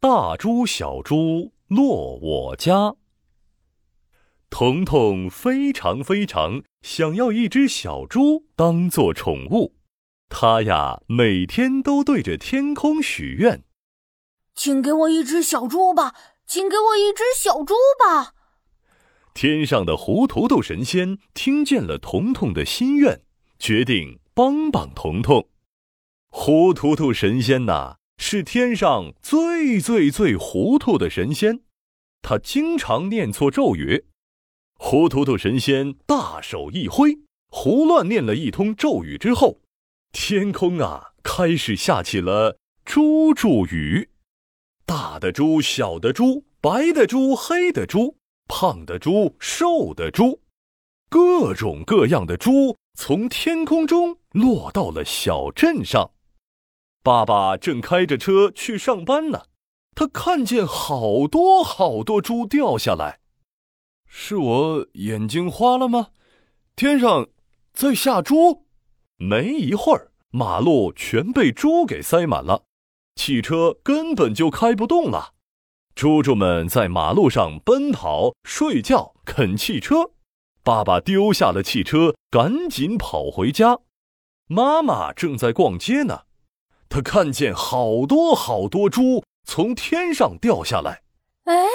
大猪小猪落我家。彤彤非常非常想要一只小猪当做宠物，他呀每天都对着天空许愿：“请给我一只小猪吧，请给我一只小猪吧。”天上的胡图图神仙听见了彤彤的心愿，决定帮帮彤彤。糊涂涂神仙呐，是天上最最最糊涂的神仙，他经常念错咒语。糊涂涂神仙大手一挥，胡乱念了一通咒语之后，天空啊开始下起了猪猪雨。大的猪，小的猪，白的猪，黑的猪，胖的猪，瘦的猪，各种各样的猪从天空中落到了小镇上。爸爸正开着车去上班呢，他看见好多好多猪掉下来，是我眼睛花了吗？天上在下猪，没一会儿，马路全被猪给塞满了，汽车根本就开不动了。猪猪们在马路上奔跑、睡觉、啃汽车。爸爸丢下了汽车，赶紧跑回家。妈妈正在逛街呢。他看见好多好多猪从天上掉下来。哎，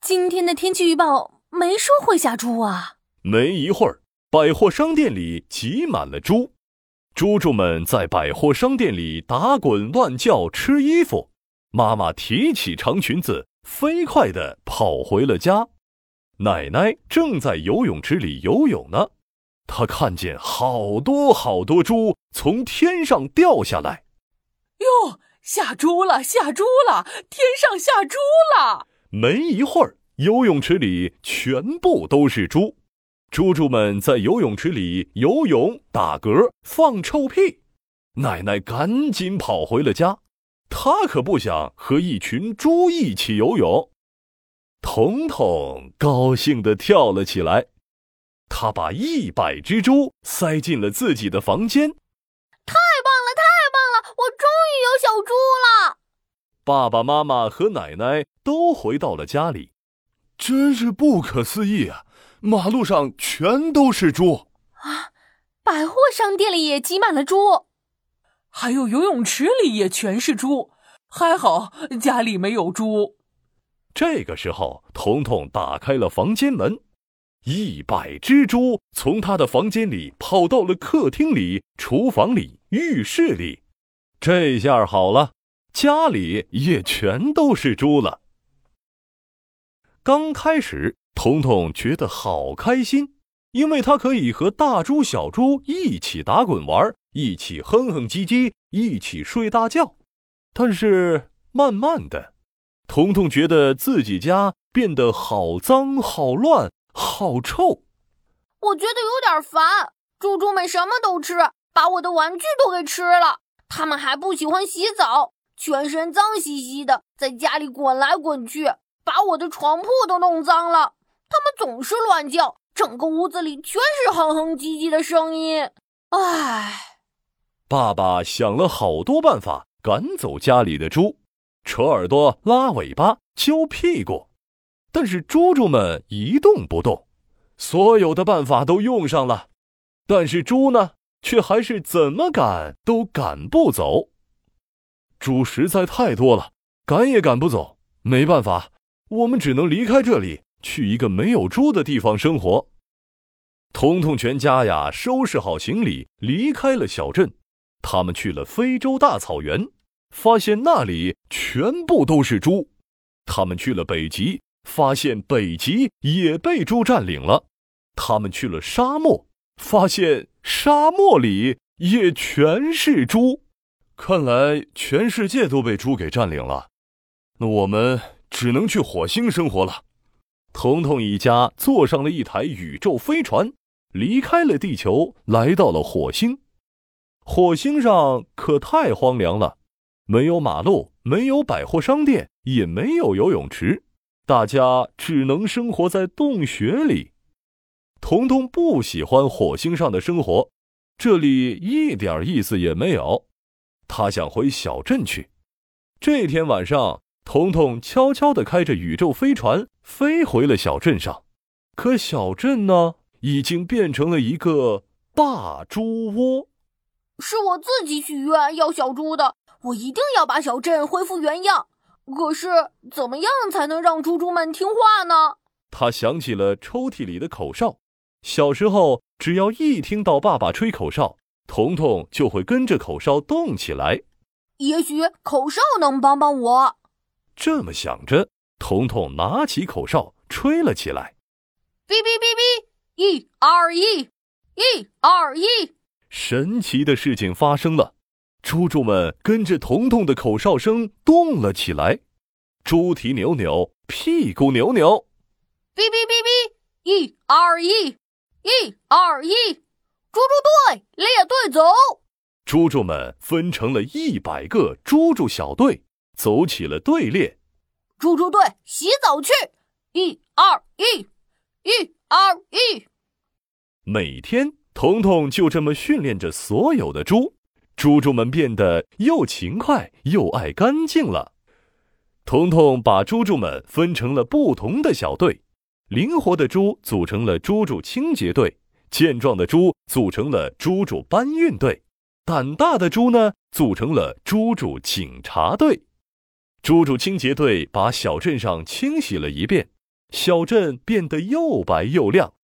今天的天气预报没说会下猪啊！没一会儿，百货商店里挤满了猪，猪猪们在百货商店里打滚乱叫、吃衣服。妈妈提起长裙子，飞快地跑回了家。奶奶正在游泳池里游泳呢，她看见好多好多猪从天上掉下来。哟，下猪了，下猪了！天上下猪了！没一会儿，游泳池里全部都是猪，猪猪们在游泳池里游泳、打嗝、放臭屁。奶奶赶紧跑回了家，她可不想和一群猪一起游泳。彤彤高兴地跳了起来，他把一百只猪塞进了自己的房间。我终于有小猪了！爸爸妈妈和奶奶都回到了家里，真是不可思议啊！马路上全都是猪啊，百货商店里也挤满了猪，还有游泳池里也全是猪。还好家里没有猪。这个时候，彤彤打开了房间门，一百只猪从他的房间里跑到了客厅里、厨房里、浴室里。这下好了，家里也全都是猪了。刚开始，彤彤觉得好开心，因为他可以和大猪、小猪一起打滚玩，一起哼哼唧唧，一起睡大觉。但是慢慢的，彤彤觉得自己家变得好脏、好乱、好臭。我觉得有点烦，猪猪们什么都吃，把我的玩具都给吃了。他们还不喜欢洗澡，全身脏兮兮的，在家里滚来滚去，把我的床铺都弄脏了。他们总是乱叫，整个屋子里全是哼哼唧唧的声音。唉，爸爸想了好多办法赶走家里的猪，扯耳朵、拉尾巴、揪屁股，但是猪猪们一动不动。所有的办法都用上了，但是猪呢？却还是怎么赶都赶不走，猪实在太多了，赶也赶不走。没办法，我们只能离开这里，去一个没有猪的地方生活。彤彤全家呀，收拾好行李，离开了小镇。他们去了非洲大草原，发现那里全部都是猪。他们去了北极，发现北极也被猪占领了。他们去了沙漠。发现沙漠里也全是猪，看来全世界都被猪给占领了。那我们只能去火星生活了。彤彤一家坐上了一台宇宙飞船，离开了地球，来到了火星。火星上可太荒凉了，没有马路，没有百货商店，也没有游泳池，大家只能生活在洞穴里。彤彤不喜欢火星上的生活，这里一点意思也没有。他想回小镇去。这天晚上，彤彤悄悄地开着宇宙飞船飞回了小镇上。可小镇呢，已经变成了一个大猪窝。是我自己许愿要小猪的，我一定要把小镇恢复原样。可是，怎么样才能让猪猪们听话呢？他想起了抽屉里的口哨。小时候，只要一听到爸爸吹口哨，彤彤就会跟着口哨动起来。也许口哨能帮帮我。这么想着，彤彤拿起口哨吹了起来。哔哔哔哔，一二一，一二一。神奇的事情发生了，猪猪们跟着彤彤的口哨声动了起来。猪蹄扭扭，屁股扭扭。哔哔哔哔，一二一，一二一。猪猪队列队走。猪猪们分成了一百个猪猪小队，走起了队列。猪猪队洗澡去，一二一。一二一，每天，彤彤就这么训练着所有的猪，猪猪们变得又勤快又爱干净了。彤彤把猪猪们分成了不同的小队，灵活的猪组成了猪猪清洁队，健壮的猪组成了猪猪搬运队，胆大的猪呢组成了猪猪警察队。猪猪清洁队把小镇上清洗了一遍。小镇变得又白又亮。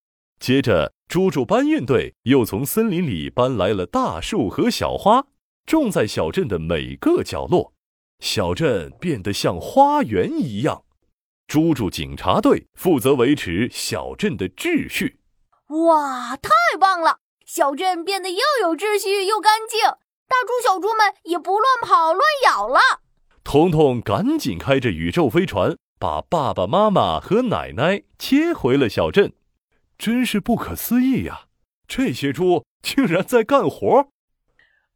接着，猪猪搬运队又从森林里搬来了大树和小花，种在小镇的每个角落。小镇变得像花园一样。猪猪警察队负责维持小镇的秩序。哇，太棒了！小镇变得又有秩序又干净，大猪小猪们也不乱跑乱咬了。彤彤赶紧开着宇宙飞船。把爸爸妈妈和奶奶接回了小镇，真是不可思议呀！这些猪竟然在干活！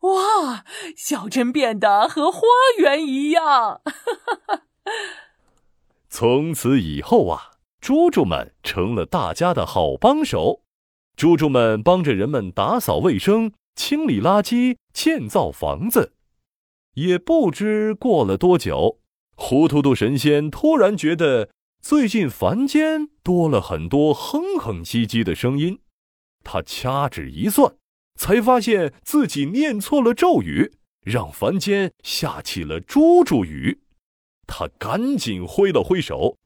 哇，小镇变得和花园一样！从此以后啊，猪猪们成了大家的好帮手。猪猪们帮着人们打扫卫生、清理垃圾、建造房子。也不知过了多久。糊涂涂神仙突然觉得最近凡间多了很多哼哼唧唧的声音，他掐指一算，才发现自己念错了咒语，让凡间下起了猪猪雨。他赶紧挥了挥手，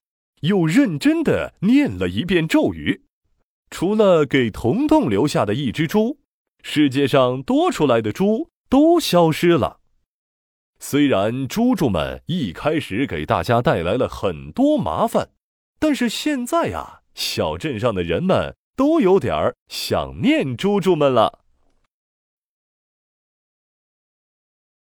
又认真的念了一遍咒语。除了给彤彤留下的一只猪，世界上多出来的猪都消失了。虽然猪猪们一开始给大家带来了很多麻烦，但是现在呀，小镇上的人们都有点想念猪猪们了。